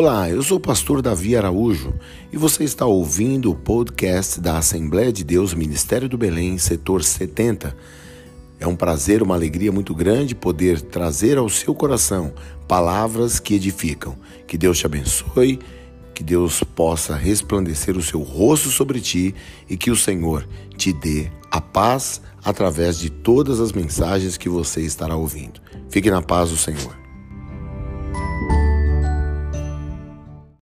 Olá, eu sou o pastor Davi Araújo e você está ouvindo o podcast da Assembleia de Deus Ministério do Belém, setor 70. É um prazer, uma alegria muito grande poder trazer ao seu coração palavras que edificam. Que Deus te abençoe, que Deus possa resplandecer o seu rosto sobre ti e que o Senhor te dê a paz através de todas as mensagens que você estará ouvindo. Fique na paz do Senhor.